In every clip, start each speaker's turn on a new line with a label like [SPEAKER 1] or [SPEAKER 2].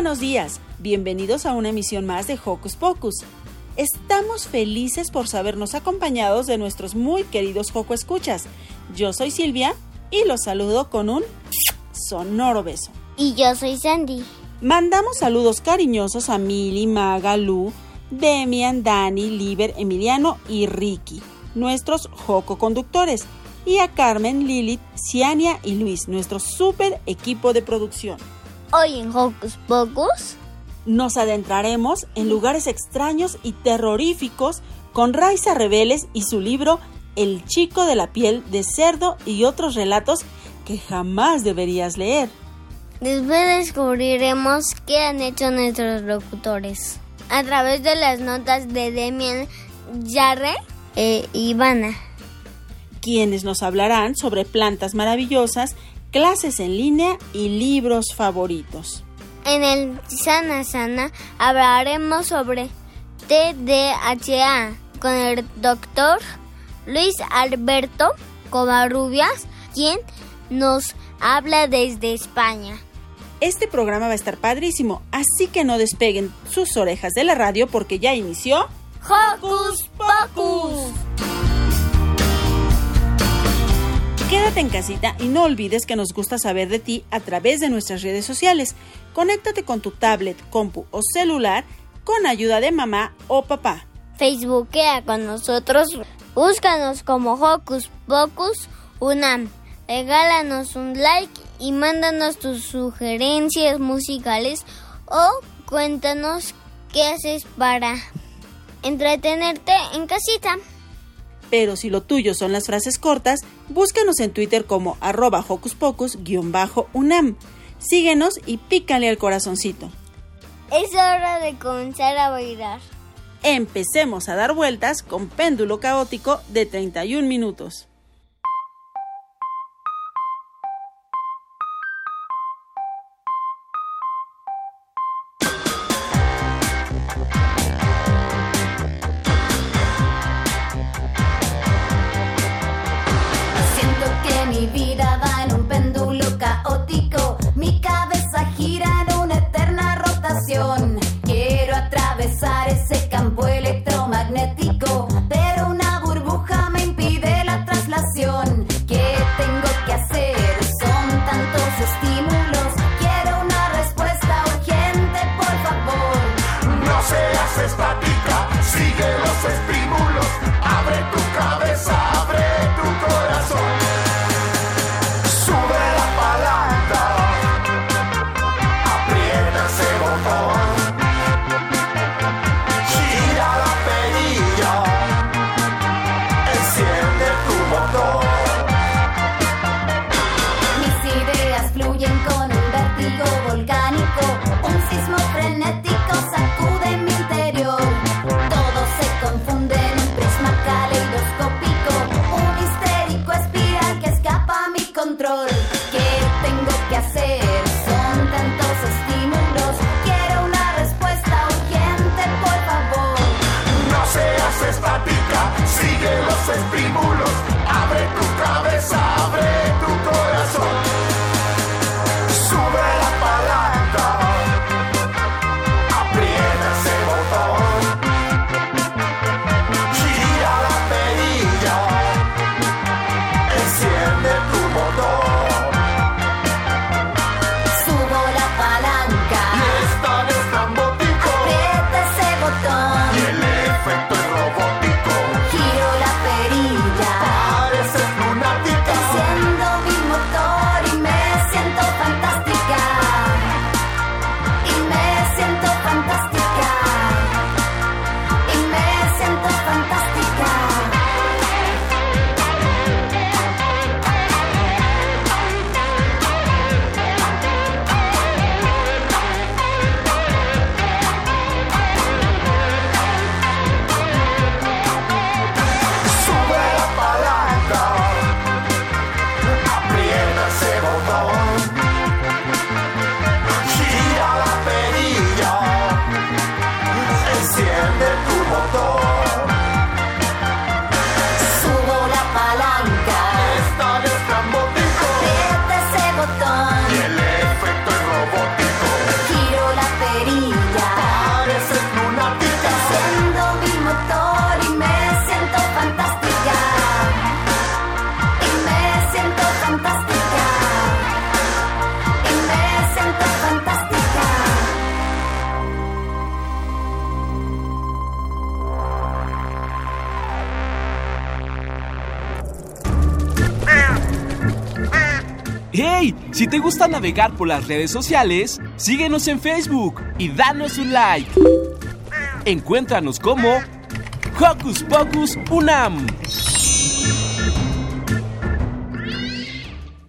[SPEAKER 1] buenos días, bienvenidos a una emisión más de Hocus Pocus. Estamos felices por sabernos acompañados de nuestros muy queridos Joco Escuchas. Yo soy Silvia y los saludo con un sonoro beso.
[SPEAKER 2] Y yo soy Sandy.
[SPEAKER 1] Mandamos saludos cariñosos a Mili, Maga, Lu, Demian, Dani, Liber, Emiliano y Ricky, nuestros Joco conductores, y a Carmen, Lilith, Ciania y Luis, nuestro super equipo de producción.
[SPEAKER 2] Hoy en Hocus Pocus.
[SPEAKER 1] Nos adentraremos en lugares extraños y terroríficos con Raiza Rebeles y su libro El chico de la piel de cerdo y otros relatos que jamás deberías leer.
[SPEAKER 2] Después descubriremos qué han hecho nuestros locutores. A través de las notas de Demian Yarre e Ivana,
[SPEAKER 1] quienes nos hablarán sobre plantas maravillosas, clases en línea y libros favoritos.
[SPEAKER 2] En el Sana Sana hablaremos sobre TDHA con el doctor Luis Alberto Covarrubias, quien nos habla desde España.
[SPEAKER 1] Este programa va a estar padrísimo, así que no despeguen sus orejas de la radio porque ya inició
[SPEAKER 2] Hocus Pocus.
[SPEAKER 1] Quédate en casita y no olvides que nos gusta saber de ti a través de nuestras redes sociales. Conéctate con tu tablet, compu o celular con ayuda de mamá o papá.
[SPEAKER 2] Facebookea con nosotros. Búscanos como Hocus Pocus Unam. Regálanos un like y mándanos tus sugerencias musicales o cuéntanos qué haces para entretenerte en casita.
[SPEAKER 1] Pero si lo tuyo son las frases cortas, búscanos en Twitter como arroba hocus pocus-unam. Síguenos y pícale al corazoncito.
[SPEAKER 2] Es hora de comenzar a bailar.
[SPEAKER 1] Empecemos a dar vueltas con péndulo caótico de 31 minutos.
[SPEAKER 3] Mi vida
[SPEAKER 4] navegar por las redes sociales, síguenos en Facebook y danos un like. Encuéntranos como Hocus Pocus Unam.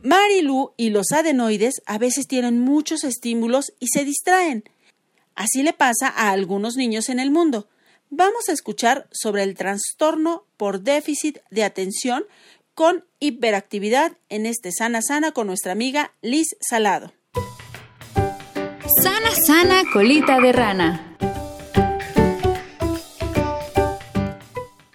[SPEAKER 1] Marilu y los adenoides a veces tienen muchos estímulos y se distraen. Así le pasa a algunos niños en el mundo. Vamos a escuchar sobre el trastorno por déficit de atención con hiperactividad en este Sana Sana con nuestra amiga Liz Salado.
[SPEAKER 5] Sana Sana Colita de Rana.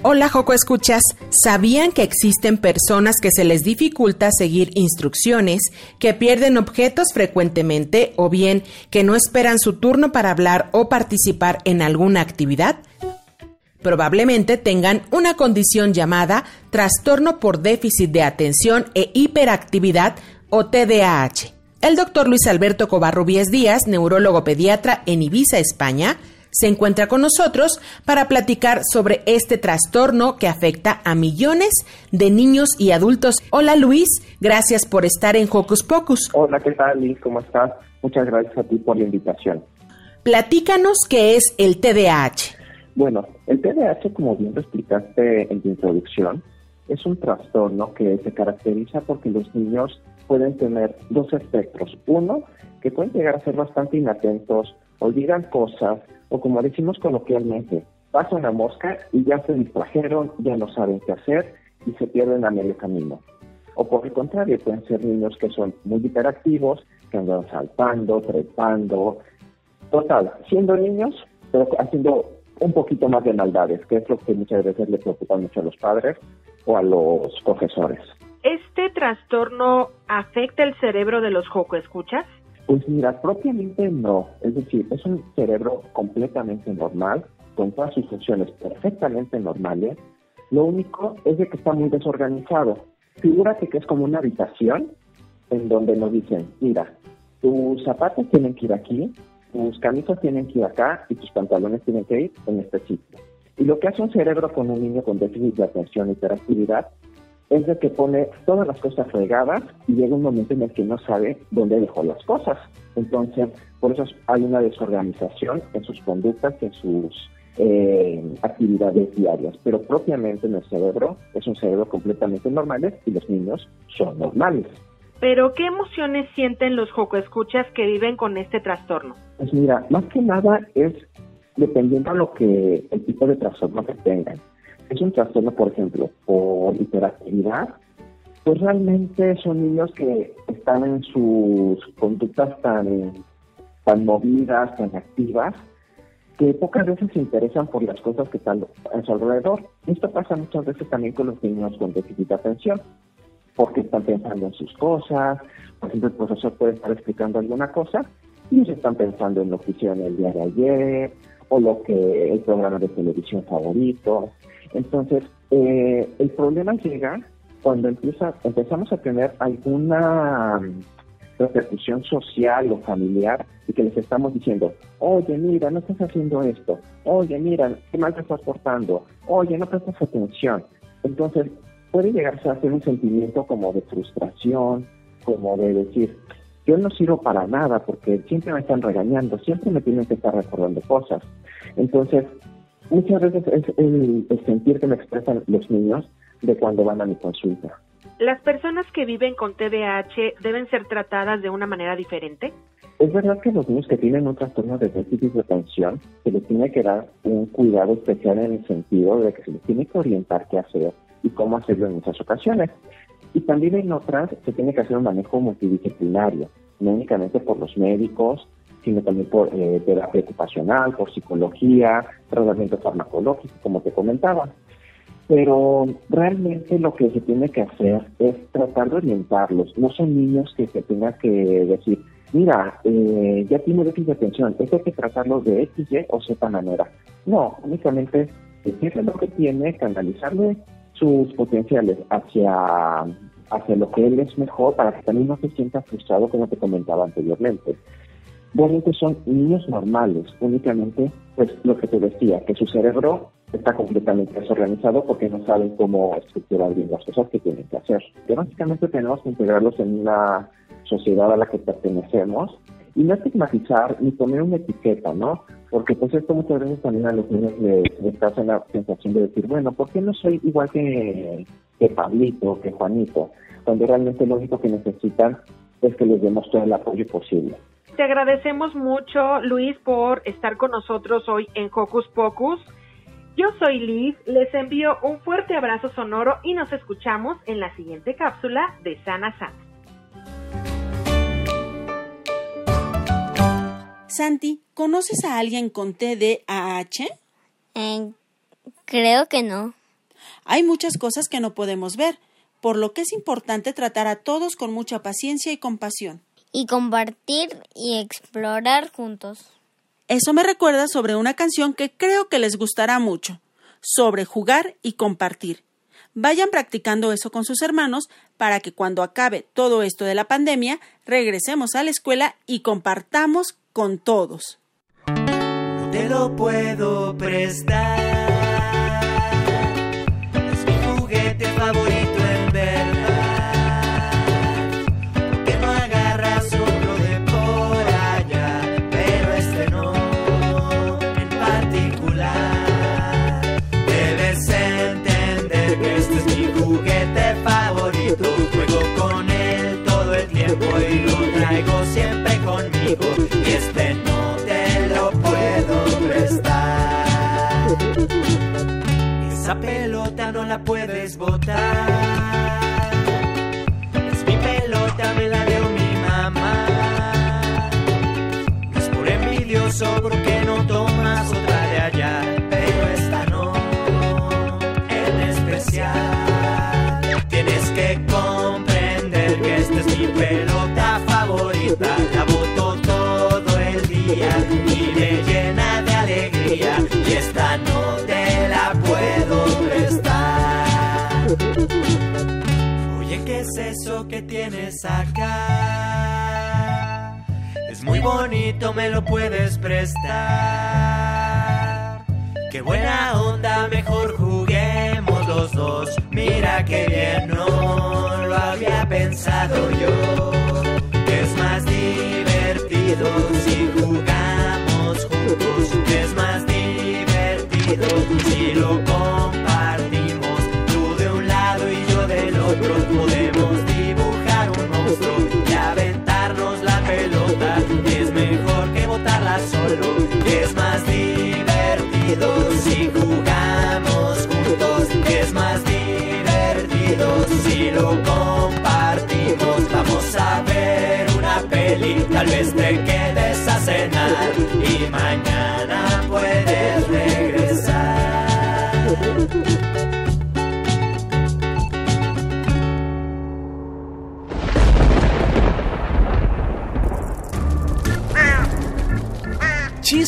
[SPEAKER 6] Hola Joco Escuchas, ¿sabían que existen personas que se les dificulta seguir instrucciones, que pierden objetos frecuentemente o bien que no esperan su turno para hablar o participar en alguna actividad? Probablemente tengan una condición llamada trastorno por déficit de atención e hiperactividad o TDAH. El doctor Luis Alberto Covarrubies Díaz, neurólogo pediatra en Ibiza, España, se encuentra con nosotros para platicar sobre este trastorno que afecta a millones de niños y adultos. Hola Luis, gracias por estar en Hocus Pocus.
[SPEAKER 7] Hola, ¿qué tal Liz? ¿Cómo estás? Muchas gracias a ti por la invitación.
[SPEAKER 6] Platícanos qué es el TDAH.
[SPEAKER 7] Bueno, el TDAH, como bien lo explicaste en tu introducción, es un trastorno que se caracteriza porque los niños pueden tener dos espectros. Uno, que pueden llegar a ser bastante inatentos, olvidan cosas, o como decimos coloquialmente, pasa una mosca y ya se distrajeron, ya no saben qué hacer y se pierden a medio camino. O por el contrario, pueden ser niños que son muy hiperactivos, que andan saltando, trepando, total, siendo niños, pero haciendo un poquito más de maldades, que es lo que muchas veces le preocupa mucho a los padres o a los profesores.
[SPEAKER 8] ¿Este trastorno afecta el cerebro de los joco escuchas?
[SPEAKER 7] Pues mira, propiamente no. Es decir, es un cerebro completamente normal, con todas sus funciones perfectamente normales. Lo único es de que está muy desorganizado. Figúrate que es como una habitación en donde nos dicen, mira, tus zapatos tienen que ir aquí, tus camisas tienen que ir acá y tus pantalones tienen que ir en este sitio. Y lo que hace un cerebro con un niño con déficit de atención y hiperactividad es de que pone todas las cosas regadas y llega un momento en el que no sabe dónde dejó las cosas. Entonces, por eso hay una desorganización en sus conductas, en sus eh, actividades diarias. Pero propiamente en el cerebro es un cerebro completamente normal y los niños son normales.
[SPEAKER 8] Pero, ¿qué emociones sienten los escuchas que viven con este trastorno?
[SPEAKER 7] Pues mira, más que nada es dependiendo de lo que el tipo de trastorno que tengan es un trastorno, por ejemplo, por hiperactividad, pues realmente son niños que están en sus conductas tan, tan movidas, tan activas, que pocas veces se interesan por las cosas que están a su alrededor. Esto pasa muchas veces también con los niños con déficit atención, porque están pensando en sus cosas, por ejemplo, el profesor puede estar explicando alguna cosa y ellos están pensando en lo que hicieron el día de ayer, o lo que el programa de televisión favorito. Entonces, eh, el problema llega cuando empieza, empezamos a tener alguna mm, repercusión social o familiar y que les estamos diciendo, oye, mira, no estás haciendo esto, oye, mira, qué mal te estás portando, oye, no prestas atención. Entonces, puede llegarse a hacer un sentimiento como de frustración, como de decir, yo no sirvo para nada porque siempre me están regañando, siempre me tienen que estar recordando cosas. Entonces, muchas veces es el, sentir que me expresan los niños de cuando van a mi consulta.
[SPEAKER 8] ¿Las personas que viven con TDAH deben ser tratadas de una manera diferente?
[SPEAKER 7] Es verdad que los niños que tienen un trastorno de déficit de atención se les tiene que dar un cuidado especial en el sentido de que se les tiene que orientar qué hacer y cómo hacerlo en muchas ocasiones. Y también en otras se tiene que hacer un manejo multidisciplinario, no únicamente por los médicos, sino también por eh, terapia ocupacional, por psicología, tratamiento farmacológico, como te comentaba. Pero realmente lo que se tiene que hacer es tratar de orientarlos. No son niños que se tengan que decir, mira, eh, ya tiene déficit de atención, esto hay que tratarlo de X, Y o Z manera. No, únicamente decirle lo que tiene, canalizarle sus potenciales hacia, hacia lo que él es mejor para que también no se sienta frustrado como te comentaba anteriormente realmente son niños normales, únicamente, pues lo que te decía, que su cerebro está completamente desorganizado porque no saben cómo estructurar bien las cosas que tienen que hacer. Que básicamente tenemos que integrarlos en una sociedad a la que pertenecemos y no estigmatizar ni poner una etiqueta, ¿no? Porque pues esto muchas veces también a los niños les, les hace la sensación de decir, bueno, ¿por qué no soy igual que, que Pablito, que Juanito? Cuando realmente lo único que necesitan es que les demos todo el apoyo posible.
[SPEAKER 8] Te agradecemos mucho, Luis, por estar con nosotros hoy en Hocus Pocus. Yo soy Liz, les envío un fuerte abrazo sonoro y nos escuchamos en la siguiente cápsula de Sana Sana.
[SPEAKER 1] Santi, ¿conoces a alguien con TDAH?
[SPEAKER 2] Eh, creo que no.
[SPEAKER 1] Hay muchas cosas que no podemos ver, por lo que es importante tratar a todos con mucha paciencia y compasión.
[SPEAKER 2] Y compartir y explorar juntos.
[SPEAKER 1] Eso me recuerda sobre una canción que creo que les gustará mucho, sobre jugar y compartir. Vayan practicando eso con sus hermanos para que cuando acabe todo esto de la pandemia regresemos a la escuela y compartamos con todos.
[SPEAKER 9] No te lo puedo prestar. La acá? Es muy bonito, me lo puedes prestar. Qué buena onda, mejor juguemos los dos. Mira qué bien, no lo había pensado yo.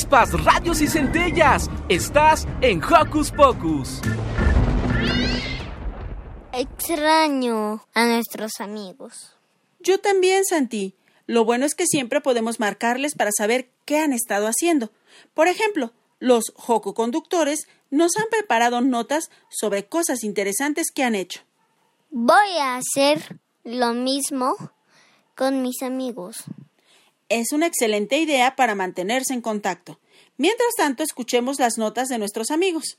[SPEAKER 4] Chispas, radios y centellas. Estás en Hocus Pocus.
[SPEAKER 2] Extraño a nuestros amigos.
[SPEAKER 1] Yo también, Santi. Lo bueno es que siempre podemos marcarles para saber qué han estado haciendo. Por ejemplo, los jococonductores nos han preparado notas sobre cosas interesantes que han hecho.
[SPEAKER 2] Voy a hacer lo mismo con mis amigos.
[SPEAKER 1] Es una excelente idea para mantenerse en contacto. Mientras tanto, escuchemos las notas de nuestros amigos.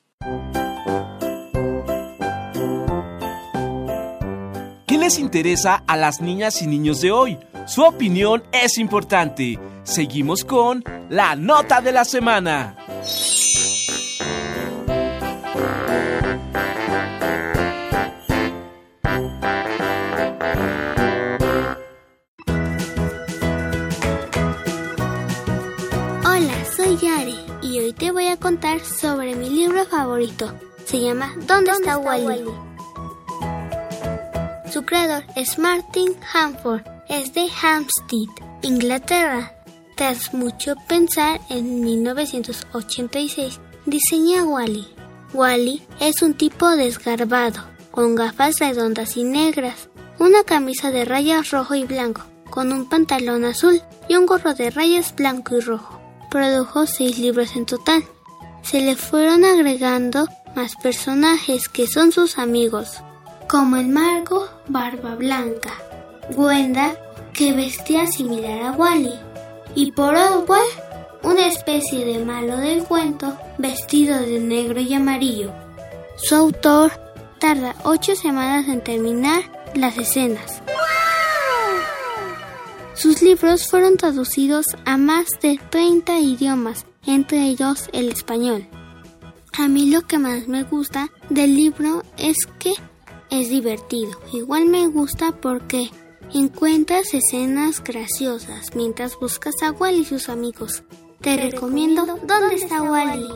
[SPEAKER 4] ¿Qué les interesa a las niñas y niños de hoy? Su opinión es importante. Seguimos con la nota de la semana.
[SPEAKER 10] Favorito. Se llama ¿Dónde, está, Wally? Su creador es Martin Hanford, es de Hampstead, Inglaterra. Tras mucho pensar, en 1986 diseña Wally. Wally es un tipo desgarbado, con gafas redondas y negras, una camisa de rayas rojo y blanco, con un pantalón azul y un gorro de rayas blanco y rojo. Produjo seis libros en total. Se le fueron agregando más personajes que son sus amigos, como el Margo Barba Blanca, Gwenda, que vestía similar a Wally, y por Oswald, una especie de malo del cuento vestido de negro y amarillo. Su autor tarda ocho semanas en terminar las escenas. Sus libros fueron traducidos a más de 30 idiomas, entre ellos el español. A mí lo que más me gusta del libro es que es divertido. Igual me gusta porque encuentras escenas graciosas mientras buscas a Wally y sus amigos. Te recomiendo ¿Dónde está Wally?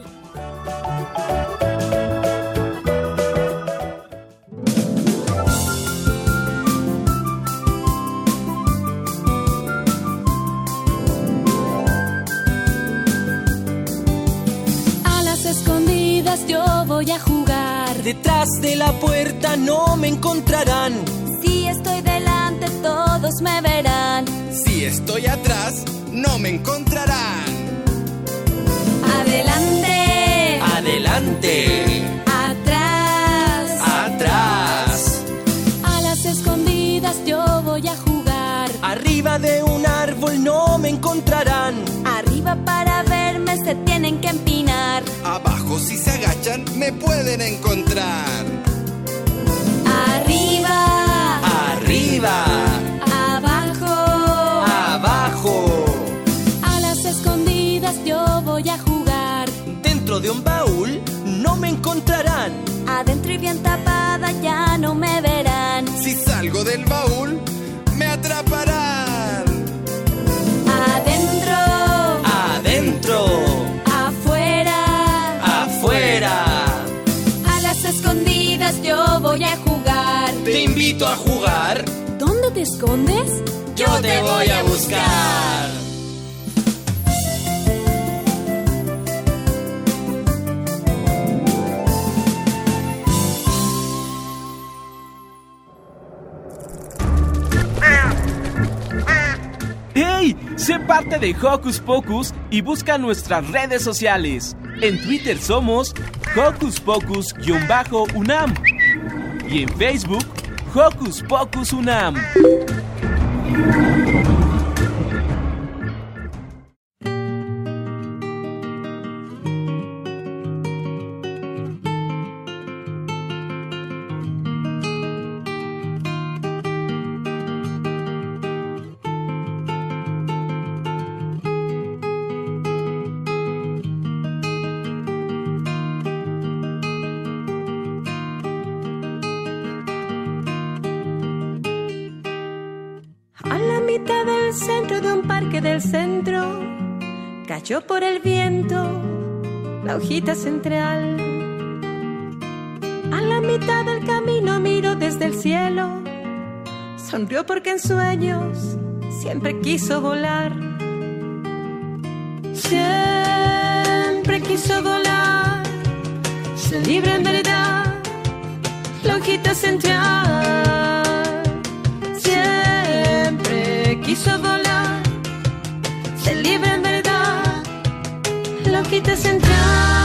[SPEAKER 11] Yo voy a jugar.
[SPEAKER 9] Detrás de la puerta no me encontrarán.
[SPEAKER 11] Si estoy delante todos me verán.
[SPEAKER 12] Si estoy atrás, no me encontrarán.
[SPEAKER 11] Adelante.
[SPEAKER 9] Adelante.
[SPEAKER 11] Atrás.
[SPEAKER 9] Atrás.
[SPEAKER 11] A las escondidas yo voy a jugar.
[SPEAKER 9] Arriba de un árbol no me encontrarán.
[SPEAKER 11] Arriba para verme se tienen que empinar.
[SPEAKER 12] Abajo si se agachan, me pueden encontrar.
[SPEAKER 11] Arriba.
[SPEAKER 9] Arriba.
[SPEAKER 11] Abajo.
[SPEAKER 9] Abajo.
[SPEAKER 11] A las escondidas yo voy a jugar.
[SPEAKER 9] Dentro de un baúl no me encontrarán.
[SPEAKER 11] Adentro y bien tapada ya no me verán.
[SPEAKER 12] Si salgo del baúl, me atraparán.
[SPEAKER 9] Invito a jugar.
[SPEAKER 11] ¿Dónde te escondes?
[SPEAKER 9] Yo te voy a buscar.
[SPEAKER 4] ¡Hey! Sé parte de Hocus Pocus y busca nuestras redes sociales. En Twitter somos Hocus Pocus-UNAM y en Facebook Hocus Pocus UNAM.
[SPEAKER 13] Parque del centro, cayó por el viento la hojita central. A la mitad del camino miró desde el cielo, sonrió porque en sueños siempre quiso volar. Siempre quiso volar, ser libre en verdad, la hojita central. Siempre quiso volar, central.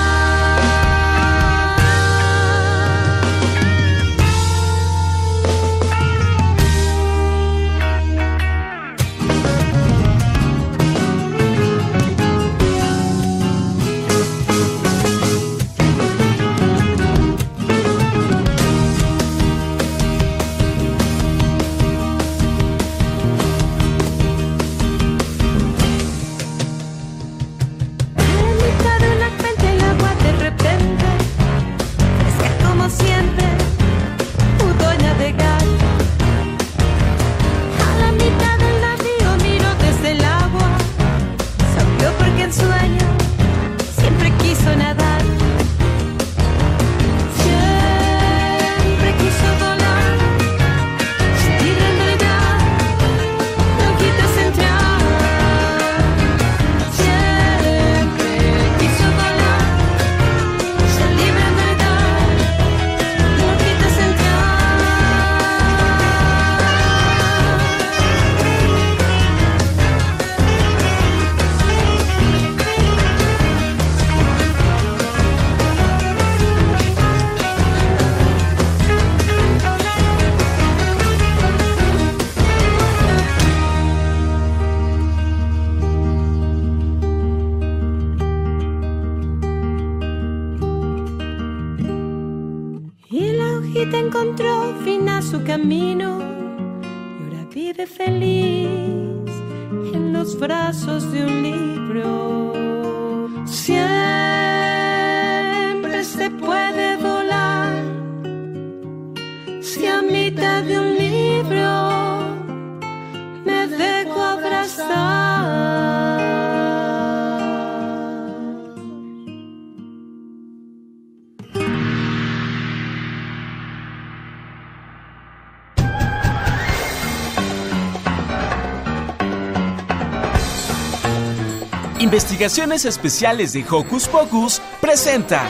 [SPEAKER 4] Investigaciones Especiales de Hocus Pocus presenta.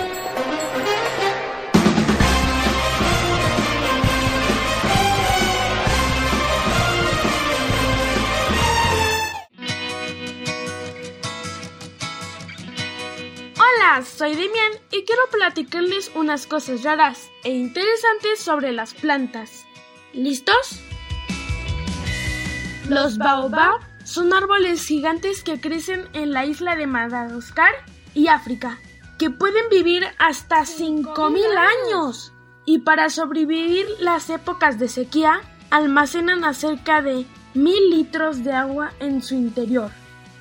[SPEAKER 14] Hola, soy Demian y quiero platicarles unas cosas raras e interesantes sobre las plantas. ¿Listos? Los baobab son árboles gigantes que crecen en la isla de Madagascar y África, que pueden vivir hasta 5.000 años. Y para sobrevivir las épocas de sequía, almacenan a cerca de 1.000 litros de agua en su interior.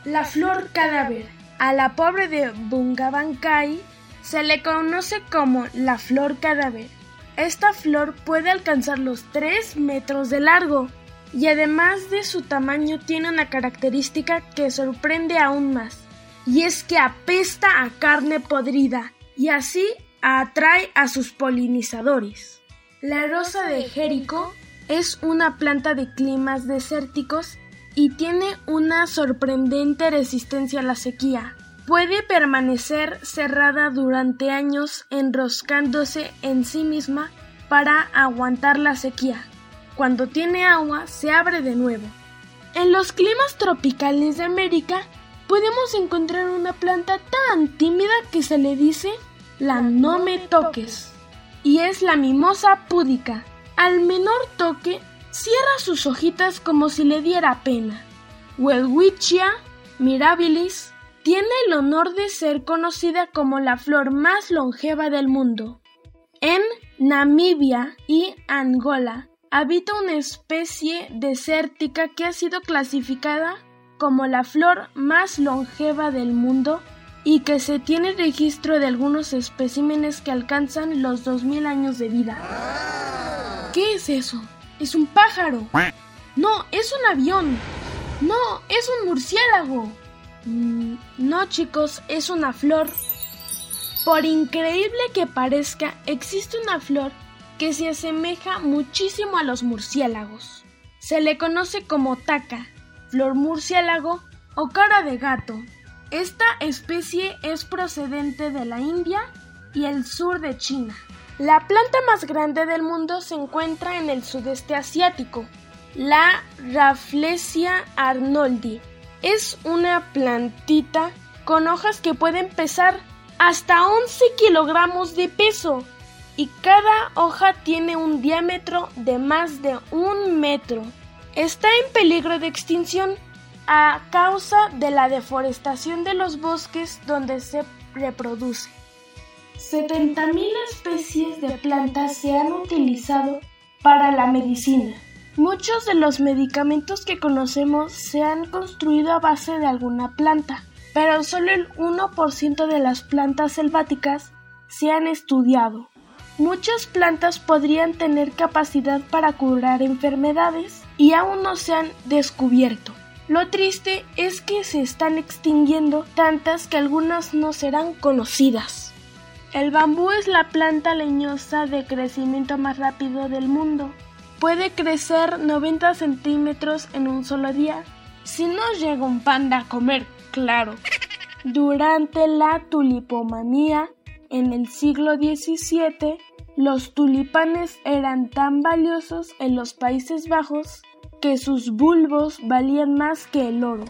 [SPEAKER 14] La flor cadáver. A la pobre de Bungabankai se le conoce como la flor cadáver. Esta flor puede alcanzar los 3 metros de largo y además de su tamaño tiene una característica que sorprende aún más, y es que apesta a carne podrida y así atrae a sus polinizadores. La rosa de Jerico es una planta de climas desérticos y tiene una sorprendente resistencia a la sequía. Puede permanecer cerrada durante años enroscándose en sí misma para aguantar la sequía. Cuando tiene agua, se abre de nuevo. En los climas tropicales de América podemos encontrar una planta tan tímida que se le dice la no me toques. Y es la mimosa púdica. Al menor toque, cierra sus hojitas como si le diera pena. Welwitschia mirabilis tiene el honor de ser conocida como la flor más longeva del mundo. En Namibia y Angola habita una especie desértica que ha sido clasificada como la flor más longeva del mundo y que se tiene registro de algunos especímenes que alcanzan los 2000 años de vida. ¿Qué es eso? ¿Es un pájaro? No, es un avión. No, es un murciélago. Mm, no, chicos, es una flor. Por increíble que parezca, existe una flor que se asemeja muchísimo a los murciélagos. Se le conoce como taca, flor murciélago o cara de gato. Esta especie es procedente de la India y el sur de China. La planta más grande del mundo se encuentra en el sudeste asiático, la Rafflesia arnoldi. Es una plantita con hojas que pueden pesar hasta 11 kilogramos de peso y cada hoja tiene un diámetro de más de un metro. Está en peligro de extinción a causa de la deforestación de los bosques donde se reproduce. 70.000 especies de plantas se han utilizado para la medicina. Muchos de los medicamentos que conocemos se han construido a base de alguna planta, pero solo el 1% de las plantas selváticas se han estudiado. Muchas plantas podrían tener capacidad para curar enfermedades y aún no se han descubierto. Lo triste es que se están extinguiendo tantas que algunas no serán conocidas. El bambú es la planta leñosa de crecimiento más rápido del mundo. Puede crecer 90 centímetros en un solo día. Si no llega un panda a comer, claro. Durante la tulipomanía, en el siglo XVII, los tulipanes eran tan valiosos en los Países Bajos que sus bulbos valían más que el oro.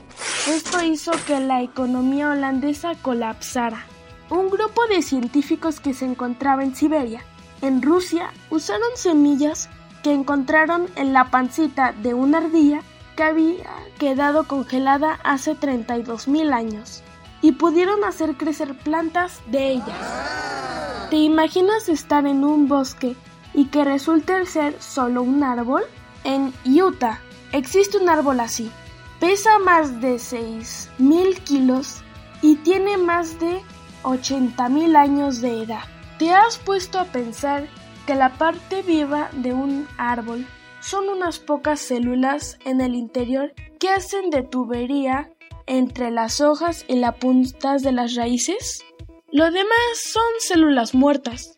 [SPEAKER 14] Esto hizo que la economía holandesa colapsara. Un grupo de científicos que se encontraba en Siberia, en Rusia, usaron semillas que encontraron en la pancita de una ardilla que había quedado congelada hace 32.000 años y pudieron hacer crecer plantas de ellas. ¿Te imaginas estar en un bosque y que resulte ser solo un árbol? En Utah existe un árbol así. Pesa más de 6.000 kilos y tiene más de 80.000 años de edad. ¿Te has puesto a pensar que la parte viva de un árbol son unas pocas células en el interior que hacen de tubería entre las hojas y las puntas de las raíces? Lo demás son células muertas.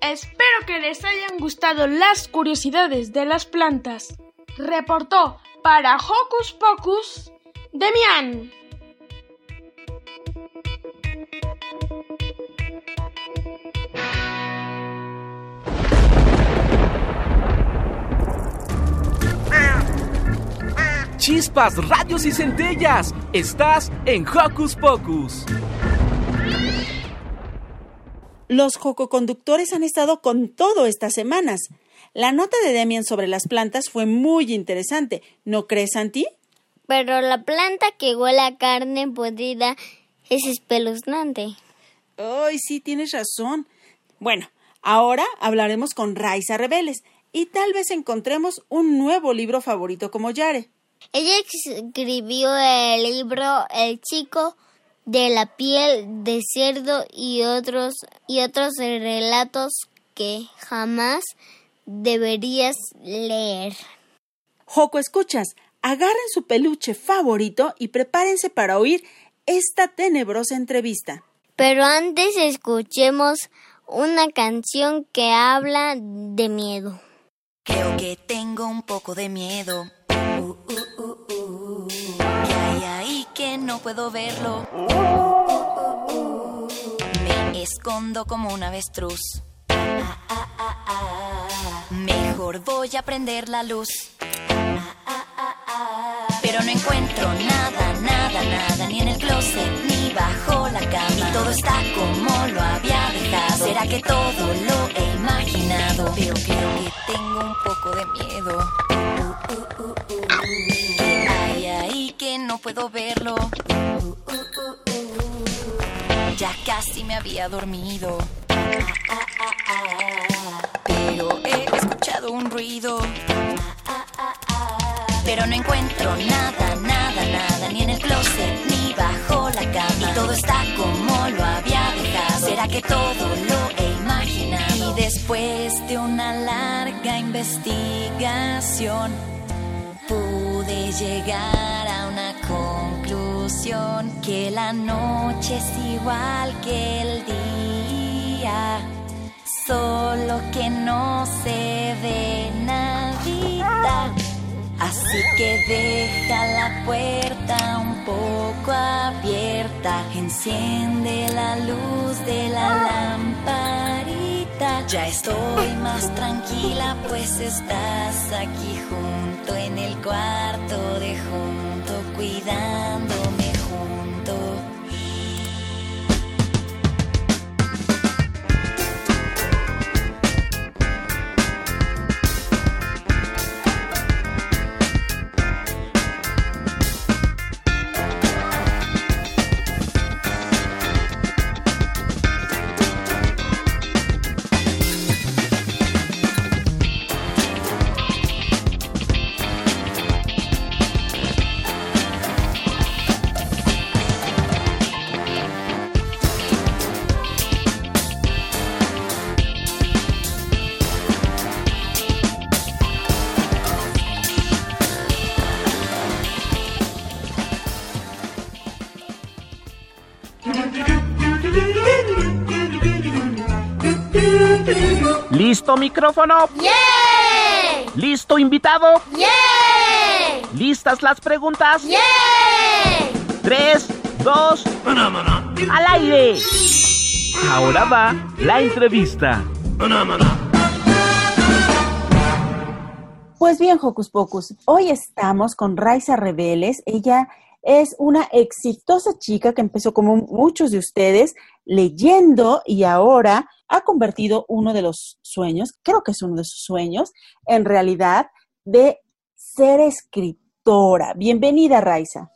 [SPEAKER 14] Espero que les hayan gustado las curiosidades de las plantas. Reportó para Hocus Pocus, Demian.
[SPEAKER 4] Chispas, radios y centellas. Estás en Hocus Pocus.
[SPEAKER 1] Los jococonductores han estado con todo estas semanas. La nota de Demian sobre las plantas fue muy interesante, ¿no crees, Santi?
[SPEAKER 2] Pero la planta que huele a carne podrida es espeluznante.
[SPEAKER 1] Ay, sí, tienes razón. Bueno, ahora hablaremos con Raiza Rebeles y tal vez encontremos un nuevo libro favorito como Yare.
[SPEAKER 2] Ella escribió el libro El chico de la piel de cerdo y otros y otros relatos que jamás deberías leer.
[SPEAKER 1] Joco, escuchas, agarren su peluche favorito y prepárense para oír esta tenebrosa entrevista.
[SPEAKER 2] Pero antes escuchemos una canción que habla de miedo.
[SPEAKER 15] Creo que tengo un poco de miedo. Uh, uh, uh, uh. No puedo verlo? Me escondo como un avestruz. Mejor voy a prender la luz. Pero no encuentro nada, nada, nada, ni en el closet, ni bajo la cama. Y todo está como lo había dejado. ¿Será que todo lo he imaginado? Pero creo que tengo un poco de miedo. Uh, uh, uh. ¿Qué hay ahí que no puedo verlo? Ya casi me había dormido. Pero he escuchado un ruido. Pero no encuentro nada, nada, nada, ni en el closet, ni bajo la cama. Y todo está como lo había dejado. ¿Será que todo lo he imaginado? Y después de una larga investigación, pude llegar a una conclusión que la noche es igual que el día, solo que no se ve Navidad. Así que deja la puerta un poco abierta, enciende la luz de la lamparita. Ya estoy más tranquila, pues estás aquí junto en el cuarto de junto, cuidándome
[SPEAKER 4] ¿Listo micrófono?
[SPEAKER 2] ¡Yeah!
[SPEAKER 4] ¿Listo invitado?
[SPEAKER 2] ¡Yeah!
[SPEAKER 4] ¿Listas las preguntas?
[SPEAKER 2] ¡Yeah!
[SPEAKER 4] Tres, dos, al aire. Ahora va la entrevista.
[SPEAKER 1] Pues bien, Hocus Pocus, hoy estamos con Raiza Rebeles. Ella es una exitosa chica que empezó como muchos de ustedes leyendo y ahora ha convertido uno de los sueños, creo que es uno de sus sueños, en realidad de ser escritora. Bienvenida, Raiza.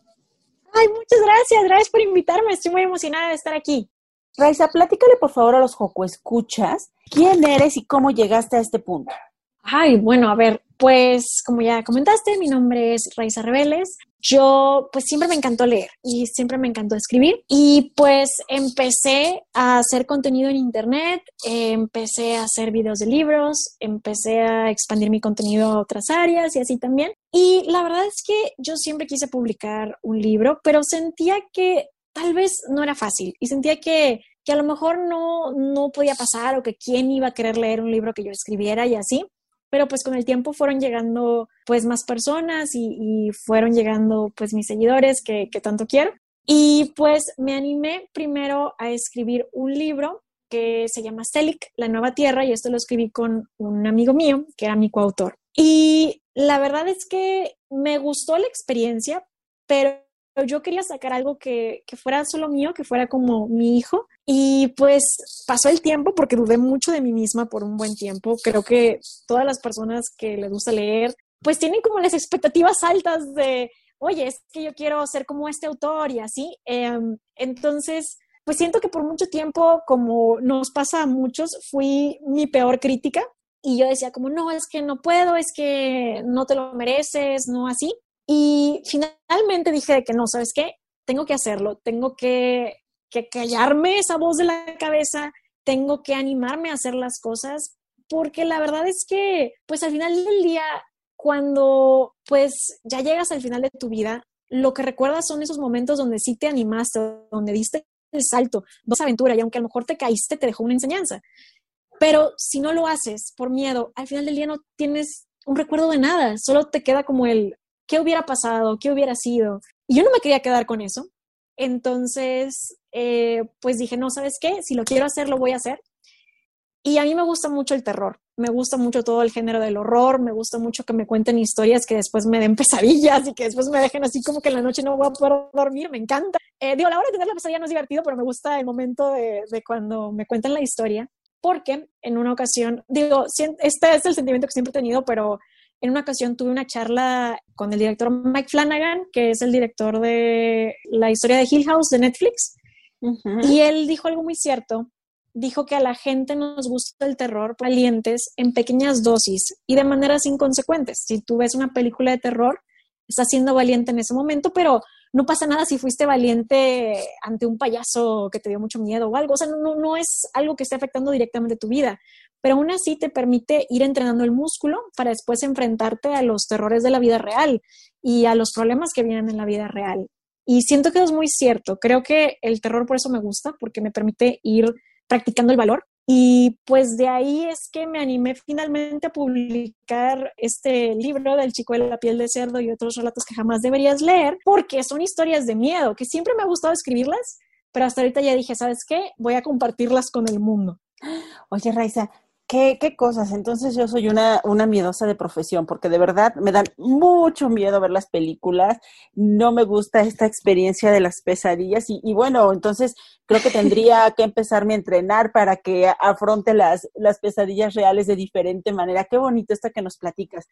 [SPEAKER 16] Ay, muchas gracias, gracias por invitarme, estoy muy emocionada de estar aquí.
[SPEAKER 1] Raiza, platícale por favor a los Joco Escuchas quién eres y cómo llegaste a este punto.
[SPEAKER 16] Ay, bueno, a ver, pues como ya comentaste, mi nombre es Raiza Rebeles. Yo pues siempre me encantó leer y siempre me encantó escribir y pues empecé a hacer contenido en internet, empecé a hacer videos de libros, empecé a expandir mi contenido a otras áreas y así también. Y la verdad es que yo siempre quise publicar un libro, pero sentía que tal vez no era fácil y sentía que, que a lo mejor no, no podía pasar o que quién iba a querer leer un libro que yo escribiera y así pero pues con el tiempo fueron llegando pues más personas y, fueron llegando pues mis seguidores que, tanto quiero. Y pues me animé primero a escribir un libro que se llama Stelic, La Nueva Tierra, y esto lo escribí con un amigo mío, que era mi coautor. Y la verdad es que me gustó la experiencia, pero yo quería sacar algo que, que, fuera solo mío, que fuera como mi hijo. Y pues pasó el tiempo porque dudé mucho de mí misma por un buen tiempo. Creo que todas las personas que les gusta leer, pues tienen como las expectativas altas de, oye, es que yo quiero ser como este autor y así. Em, entonces, pues siento que por mucho tiempo, como nos pasa a muchos, fui mi peor crítica. Y yo decía como, no, es que no puedo, es que no te lo mereces, no así. Y finalmente dije que no, ¿sabes qué? Tengo que hacerlo, tengo que, que callarme esa voz de la cabeza, tengo que animarme a hacer las cosas, porque la verdad es que, pues al final del día, cuando pues ya llegas al final de tu vida, lo que recuerdas son esos momentos donde sí te animaste, donde diste el salto, dos aventuras, y aunque a lo mejor te caíste, te dejó una enseñanza. Pero si no lo haces por miedo, al final del día no tienes un recuerdo de nada, solo te queda como el, ¿qué hubiera pasado? ¿Qué hubiera sido? Y yo no me quería quedar con eso. Entonces, eh, pues dije, no, ¿sabes qué? Si lo quiero hacer, lo voy a hacer. Y a mí me gusta mucho el terror, me gusta mucho todo el género del horror, me gusta mucho que me cuenten historias que después me den pesadillas y que después me dejen así como que en la noche no voy a poder dormir, me encanta. Eh, digo, la hora de tener la pesadilla no es divertido, pero me gusta el momento de, de cuando me cuentan la historia, porque en una ocasión, digo, este es el sentimiento que siempre he tenido, pero en una ocasión tuve una charla con el director Mike Flanagan, que es el director de la historia de Hill House de Netflix, y él dijo algo muy cierto. Dijo que a la gente nos gusta el terror valientes en pequeñas dosis y de maneras inconsecuentes. Si tú ves una película de terror, estás siendo valiente en ese momento, pero no pasa nada si fuiste valiente ante un payaso que te dio mucho miedo o algo. O sea, no, no es algo que esté afectando directamente tu vida pero aún así te permite ir entrenando el músculo para después enfrentarte a los terrores de la vida real y a los problemas que vienen en la vida real. Y siento que es muy cierto. Creo que el terror por eso me gusta, porque me permite ir practicando el valor. Y pues de ahí es que me animé finalmente a publicar este libro del chico de la piel de cerdo y otros relatos que jamás deberías leer, porque son historias de miedo, que siempre me ha gustado escribirlas, pero hasta ahorita ya dije, ¿sabes qué? Voy a compartirlas con el mundo.
[SPEAKER 1] Oye, Raiza, ¿Qué, ¿Qué, cosas? Entonces yo soy una, una miedosa de profesión, porque de verdad me dan mucho miedo ver las películas, no me gusta esta experiencia de las pesadillas y, y bueno, entonces creo que tendría que empezarme a entrenar para que afronte las, las pesadillas reales de diferente manera. Qué bonito esto que nos platicas.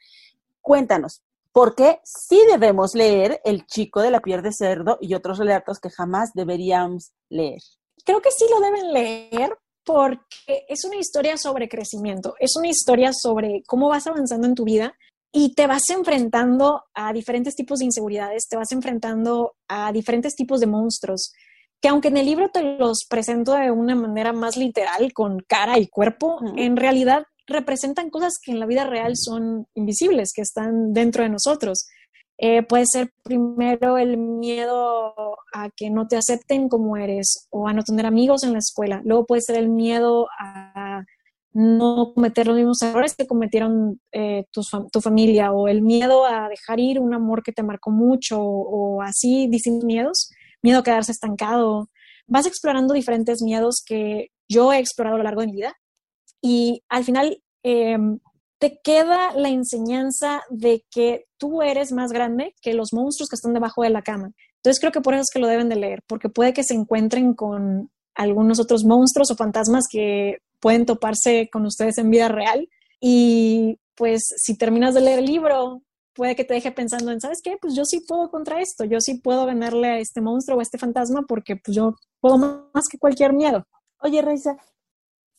[SPEAKER 1] Cuéntanos, ¿por qué sí debemos leer El chico de la piel de cerdo y otros relatos que jamás deberíamos leer?
[SPEAKER 16] Creo que sí lo deben leer porque es una historia sobre crecimiento, es una historia sobre cómo vas avanzando en tu vida y te vas enfrentando a diferentes tipos de inseguridades, te vas enfrentando a diferentes tipos de monstruos, que aunque en el libro te los presento de una manera más literal, con cara y cuerpo, en realidad representan cosas que en la vida real son invisibles, que están dentro de nosotros. Eh, puede ser primero el miedo a que no te acepten como eres o a no tener amigos en la escuela. Luego puede ser el miedo a no cometer los mismos errores que cometieron eh, tu, familia o el miedo a dejar ir un amor que te marcó mucho o, así distintos miedos, miedo a quedarse estancado. Vas explorando diferentes miedos que yo he explorado a lo largo de mi vida y al final em, te queda la enseñanza de que tú eres más grande que los monstruos que están debajo de la cama. Entonces creo que por eso es que lo deben de leer, porque puede que se encuentren con algunos otros monstruos o fantasmas que pueden toparse con ustedes en vida real. Y pues si terminas de leer el libro, puede que te deje pensando en, ¿sabes qué? Pues yo sí puedo contra esto, yo sí puedo ganarle a este monstruo o a este fantasma porque pues yo puedo más que cualquier miedo.
[SPEAKER 1] Oye, Reisa,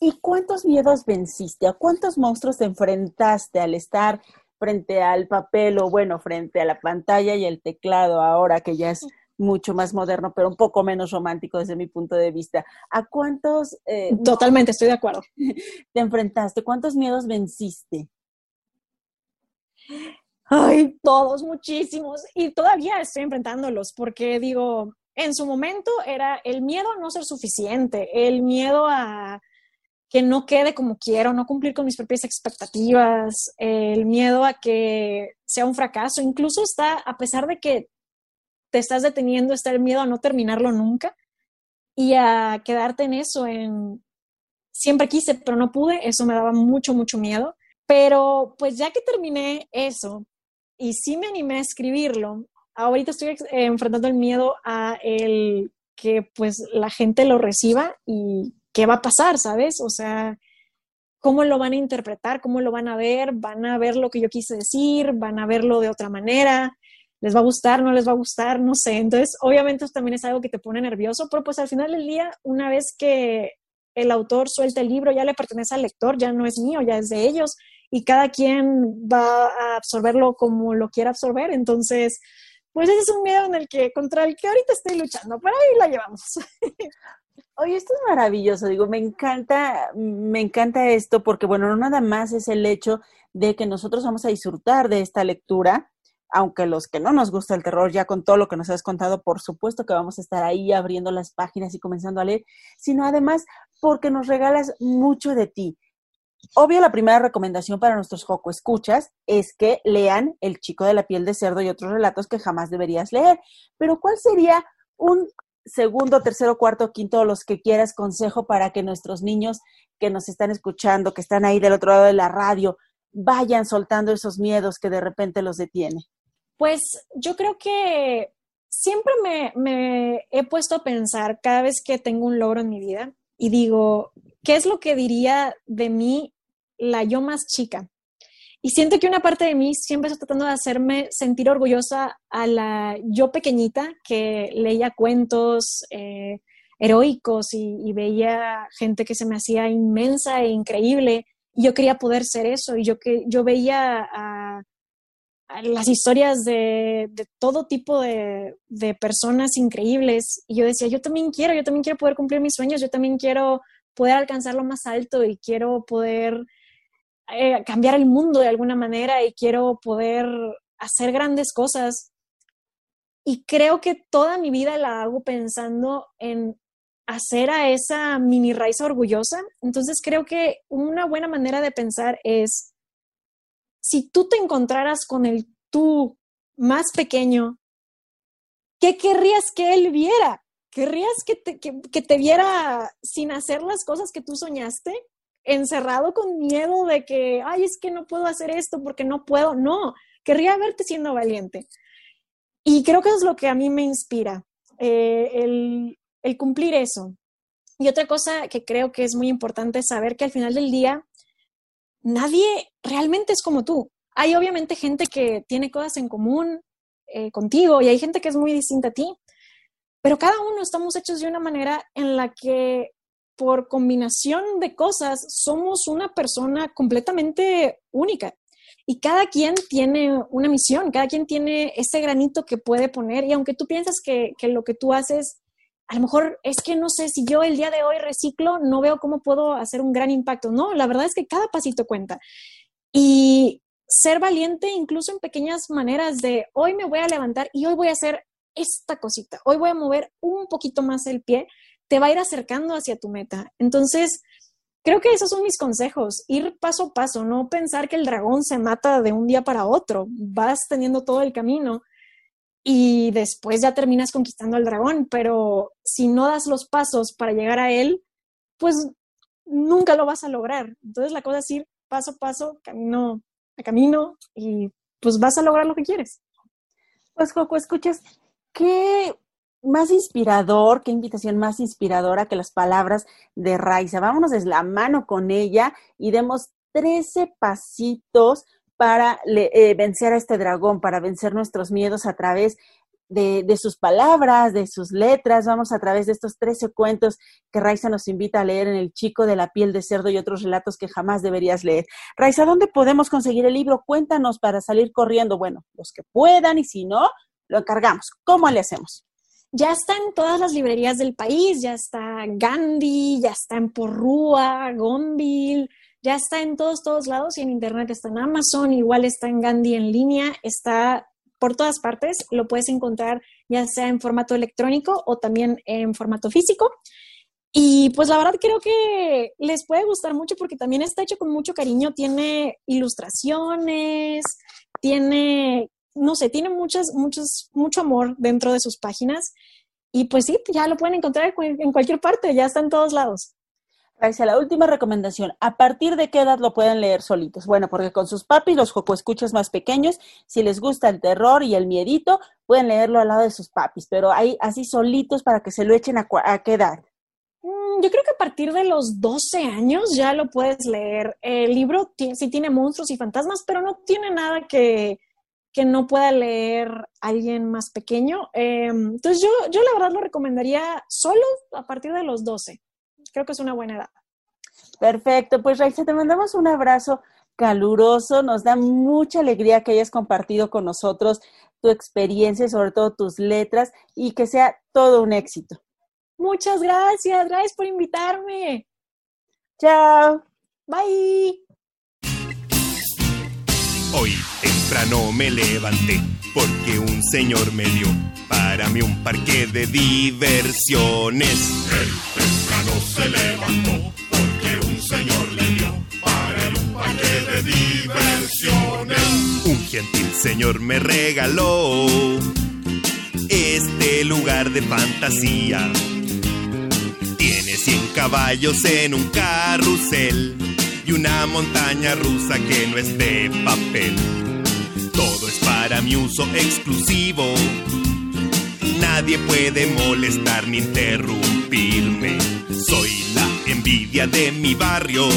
[SPEAKER 1] ¿y cuántos miedos venciste? ¿A cuántos monstruos te enfrentaste al estar frente al papel o bueno, frente a la pantalla y el teclado ahora que ya es mucho más moderno, pero un poco menos romántico desde mi punto de vista. ¿A cuántos...
[SPEAKER 16] Eh, Totalmente, estoy de acuerdo.
[SPEAKER 1] ¿Te enfrentaste? ¿Cuántos miedos venciste?
[SPEAKER 16] Ay, todos, muchísimos. Y todavía estoy enfrentándolos porque digo, en su momento era el miedo a no ser suficiente, el miedo a que no quede como quiero, no cumplir con mis propias expectativas, el miedo a que sea un fracaso, incluso está, a pesar de que te estás deteniendo, está el miedo a no terminarlo nunca y a quedarte en eso, en siempre quise, pero no pude, eso me daba mucho, mucho miedo. Pero pues ya que terminé eso y sí me animé a escribirlo, ahorita estoy enfrentando el miedo a el que pues la gente lo reciba y qué va a pasar, ¿sabes? O sea, cómo lo van a interpretar, cómo lo van a ver, van a ver lo que yo quise decir, van a verlo de otra manera, les va a gustar, no les va a gustar, no sé. Entonces, obviamente eso también es algo que te pone nervioso, pero pues al final del día, una vez que el autor suelta el libro, ya le pertenece al lector, ya no es mío, ya es de ellos, y cada quien va a absorberlo como lo quiera absorber. Entonces, pues ese es un miedo en el que, contra el que ahorita estoy luchando, pero ahí la llevamos.
[SPEAKER 1] Oye, esto es maravilloso, digo, me encanta, me encanta esto porque, bueno, no nada más es el hecho de que nosotros vamos a disfrutar de esta lectura, aunque los que no nos gusta el terror, ya con todo lo que nos has contado, por supuesto que vamos a estar ahí abriendo las páginas y comenzando a leer, sino además porque nos regalas mucho de ti. Obvio, la primera recomendación para nuestros Joco escuchas es que lean El chico de la piel de cerdo y otros relatos que jamás deberías leer. Pero ¿cuál sería un segundo, tercero, cuarto, quinto, los que quieras consejo para que nuestros niños que nos están escuchando, que están ahí del otro lado de la radio, vayan soltando esos miedos que de repente los detiene?
[SPEAKER 16] Pues yo creo que siempre me, he puesto a pensar cada vez que tengo un logro en mi vida y digo, ¿qué es lo que diría de mí la yo más chica? Y siento que una parte de mí siempre está tratando de hacerme sentir orgullosa a la yo pequeñita que leía cuentos eh, heroicos y, veía gente que se me hacía inmensa e increíble. Y yo quería poder ser eso. Y yo, que, yo veía a, las historias de, de todo tipo de, de, personas increíbles. Y yo decía, yo también quiero, yo también quiero poder cumplir mis sueños, yo también quiero poder alcanzar lo más alto y quiero poder eh, cambiar el mundo de alguna manera y quiero poder hacer grandes cosas. Y creo que toda mi vida la hago pensando en hacer a esa mini raíz orgullosa. Entonces creo que una buena manera de pensar es, si tú te encontraras con el tú más pequeño, ¿qué querrías que él viera? ¿Querrías que que te viera sin hacer las cosas que tú soñaste? Encerrado con miedo de que, ay, es que no puedo hacer esto porque no puedo. No, querría verte siendo valiente. Y creo que es lo que a mí me inspira, eh, el, cumplir eso. Y otra cosa que creo que es muy importante es saber que al final del día nadie realmente es como tú. Hay obviamente gente que tiene cosas en común eh, contigo y hay gente que es muy distinta a ti, pero cada uno estamos hechos de una manera en la que por combinación de cosas, somos una persona completamente única. Y cada quien tiene una misión, cada quien tiene ese granito que puede poner. Y aunque tú piensas que, que lo que tú haces, a lo mejor es que no sé, si yo el día de hoy reciclo, no veo cómo puedo hacer un gran impacto. No, la verdad es que cada pasito cuenta. Y ser valiente incluso en pequeñas maneras de hoy me voy a levantar y hoy voy a hacer esta cosita, hoy voy a mover un poquito más el pie te va a ir acercando hacia tu meta. Entonces, creo que esos son mis consejos, ir paso a paso, no pensar que el dragón se mata de un día para otro, vas teniendo todo el camino y después ya terminas conquistando al dragón, pero si no das los pasos para llegar a él, pues nunca lo vas a lograr. Entonces la cosa es ir paso a paso, camino a camino y pues vas a lograr lo que quieres.
[SPEAKER 1] Pues Coco, escuchas, ¿qué más inspirador, qué invitación más inspiradora que las palabras de Raiza. Vámonos desde la mano con ella y demos 13 pasitos para eh, vencer a este dragón, para vencer nuestros miedos a través de, de, sus palabras, de sus letras. Vamos a través de estos 13 cuentos que Raiza nos invita a leer en El Chico de la piel de cerdo y otros relatos que jamás deberías leer. Raiza, ¿dónde podemos conseguir el libro? Cuéntanos para salir corriendo. Bueno, los que puedan y si no, lo encargamos. ¿Cómo le hacemos?
[SPEAKER 16] Ya está en todas las librerías del país, ya está Gandhi, ya está en Porrúa, Gonville, ya está en todos, todos lados y en internet está en Amazon, igual está en Gandhi en línea, está por todas partes, lo puedes encontrar ya sea en formato electrónico o también en formato físico. Y pues la verdad creo que les puede gustar mucho porque también está hecho con mucho cariño, tiene ilustraciones, tiene no sé, tiene muchas, muchos, mucho amor dentro de sus páginas. Y pues sí, ya lo pueden encontrar en cualquier parte, ya está en todos lados.
[SPEAKER 1] Raisa, la última recomendación, ¿a partir de qué edad lo pueden leer solitos? Bueno, porque con sus papis, los escuchas más pequeños, si les gusta el terror y el miedito, pueden leerlo al lado de sus papis, pero ahí así solitos para que se lo echen a, a qué edad.
[SPEAKER 16] Mm, yo creo que a partir de los 12 años ya lo puedes leer. El libro sí tiene monstruos y fantasmas, pero no tiene nada que, que no pueda leer alguien más pequeño. Em, entonces yo, yo la verdad lo recomendaría solo a partir de los 12. Creo que es una buena edad.
[SPEAKER 1] Perfecto, pues Raiza, te mandamos un abrazo caluroso. Nos da mucha alegría que hayas compartido con nosotros tu experiencia y sobre todo tus letras y que sea todo un éxito.
[SPEAKER 16] Muchas gracias, gracias por invitarme.
[SPEAKER 1] Chao.
[SPEAKER 16] Bye.
[SPEAKER 17] Hoy temprano me levanté porque un señor me dio para mí un parque de diversiones.
[SPEAKER 18] Él temprano se levantó porque un señor le dio para él un parque de diversiones.
[SPEAKER 17] Un gentil señor me regaló este lugar de fantasía. Tiene 100 caballos en un carrusel y una montaña rusa que no es de papel. Es para mi uso exclusivo. Nadie puede molestar ni interrumpirme. Soy la envidia de mi barrio.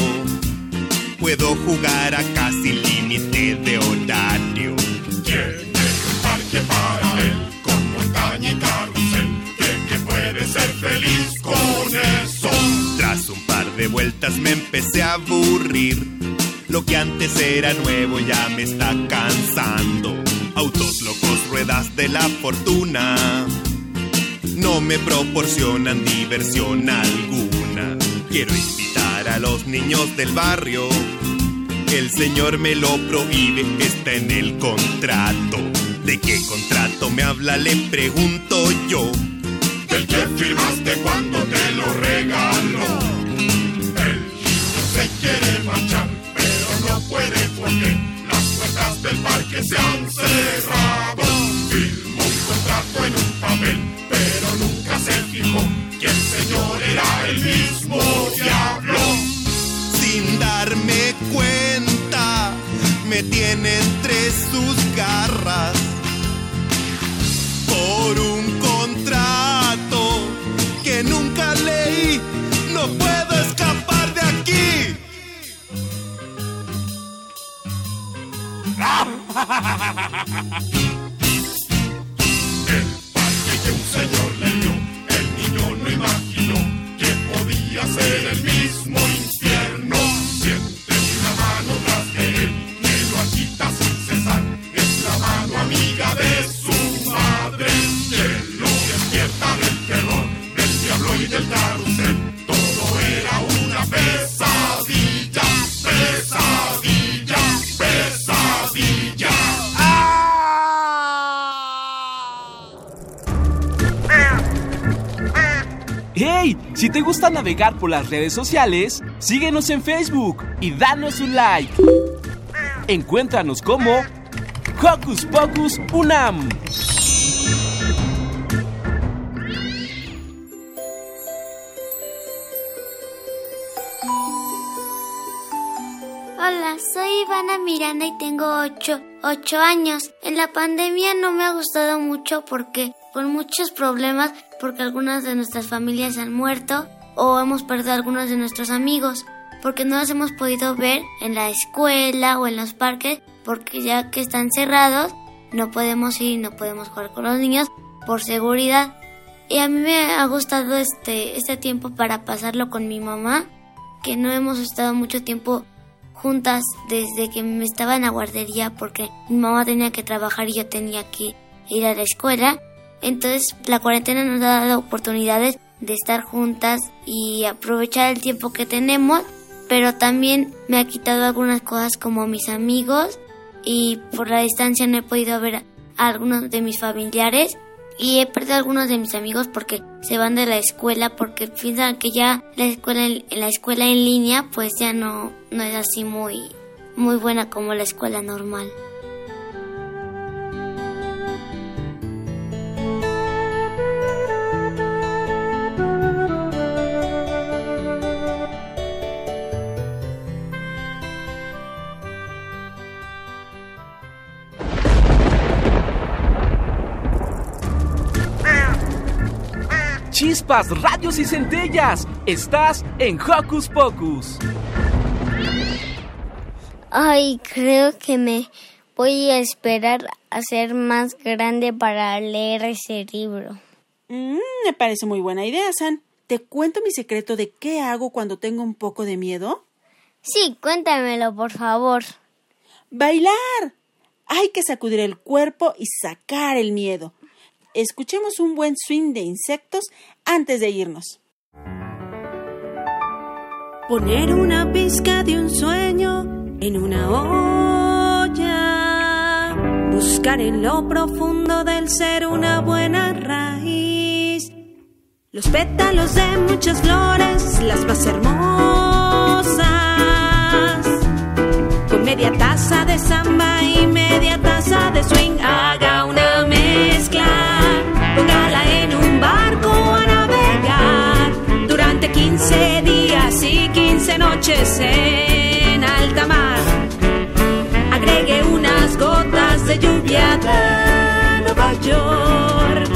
[SPEAKER 17] Puedo jugar acá sin límite de horario.
[SPEAKER 18] Tiene un parque para él con montaña y carrusel. Que, que puede ser feliz con eso.
[SPEAKER 17] Tras un par de vueltas me empecé a aburrir. Lo que antes era nuevo ya me está cansando. Autos locos, ruedas de la fortuna. No me proporcionan diversión alguna. Quiero invitar a los niños del barrio. El señor me lo prohíbe, está en el contrato. ¿De qué contrato me habla? Le pregunto yo.
[SPEAKER 18] Del que firmaste cuando te lo regaló. Del parque se han cerrado. Firmó un contrato en un papel, pero nunca se fijó que el señor era el mismo diablo.
[SPEAKER 17] Sin darme cuenta, me tiene entre sus garras. Por un
[SPEAKER 18] El parque que un señor le dio, el niño no imaginó que podía ser el
[SPEAKER 4] navegar por las redes sociales, síguenos en Facebook y danos un like. Encuéntranos como Hocus Pocus Unam.
[SPEAKER 10] Hola, soy Ivana Miranda y tengo 8, años. En la pandemia no me ha gustado mucho porque con muchos problemas, porque algunas de nuestras familias han muerto o hemos perdido a algunos de nuestros amigos, porque no los hemos podido ver en la escuela o en los parques, porque ya que están cerrados
[SPEAKER 19] no podemos ir, no podemos jugar con los niños por seguridad. Y a mí me ha gustado este, este tiempo para pasarlo con mi mamá, que no hemos estado mucho tiempo juntas desde que me estaba en la guardería porque mi mamá tenía que trabajar y yo tenía que ir a la escuela. Entonces la cuarentena nos ha dado oportunidades de estar juntas y aprovechar el tiempo que tenemos, pero también me ha quitado algunas cosas como mis amigos y por la distancia no he podido ver a algunos de mis familiares y he perdido a algunos de mis amigos porque se van de la escuela porque piensan que ya la escuela en la escuela en línea pues ya no no es así muy muy buena como la escuela normal.
[SPEAKER 4] Chispas, radios y centellas. Estás en Hocus Pocus.
[SPEAKER 19] Ay, creo que me voy a esperar a ser más grande para leer ese libro.
[SPEAKER 1] Mm, me parece muy buena idea, San. ¿Te cuento mi secreto de qué hago cuando tengo un poco de miedo?
[SPEAKER 19] Sí, cuéntamelo, por favor.
[SPEAKER 1] Bailar. Hay que sacudir el cuerpo y sacar el miedo escuchemos un buen swing de insectos antes de irnos.
[SPEAKER 20] Poner una pizca de un sueño en una olla. Buscar en lo profundo del ser una buena raíz. Los pétalos de muchas flores, las más hermosas. Con media taza de samba y media taza de swing, haga una mezcla. Póngala en un barco a navegar durante 15 días y 15 noches en alta mar. Agregue unas gotas de lluvia de Nueva York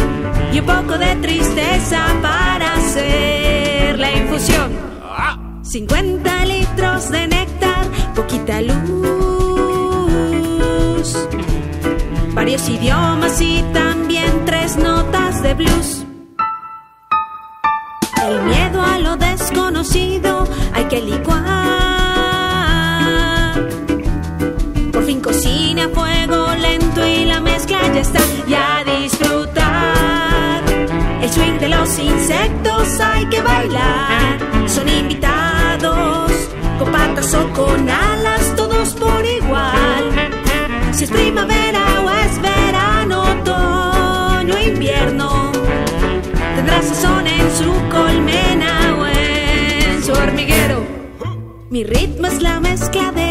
[SPEAKER 20] y un poco de tristeza para hacer la infusión. 50 litros de néctar, poquita luz, varios idiomas blues. El miedo a lo desconocido hay que licuar. Por fin cocina a fuego lento y la mezcla ya está. Y a disfrutar. El swing de los insectos hay que bailar. Son invitados, con patas o con alas, Mi ritmo es la mezcla de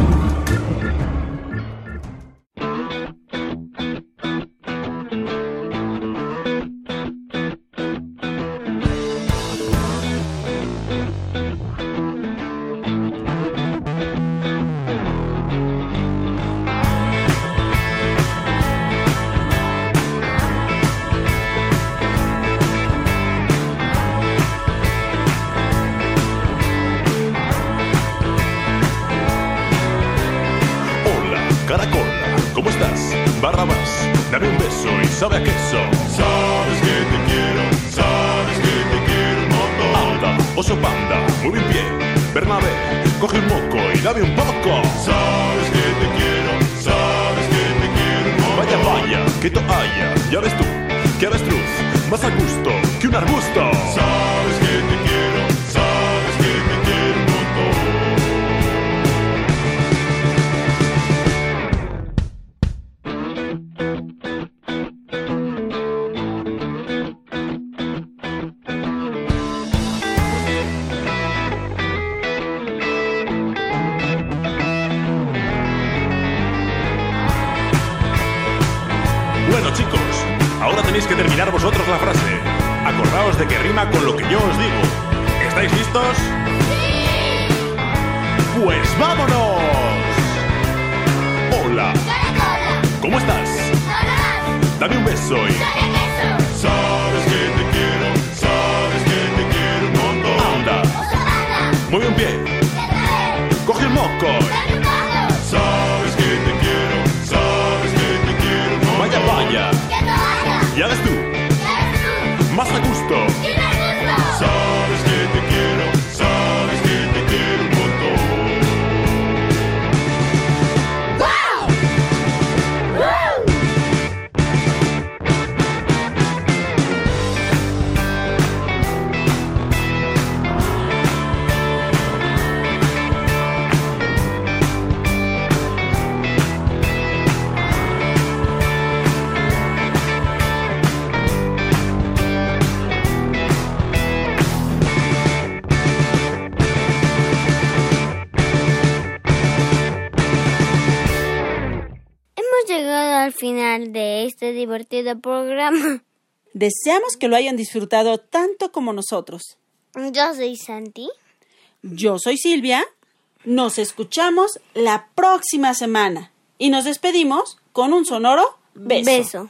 [SPEAKER 9] Muy bien. divertido programa.
[SPEAKER 1] Deseamos que lo hayan disfrutado tanto como nosotros.
[SPEAKER 9] Yo soy Santi.
[SPEAKER 1] Yo soy Silvia. Nos escuchamos la próxima semana y nos despedimos con un sonoro beso.
[SPEAKER 9] beso.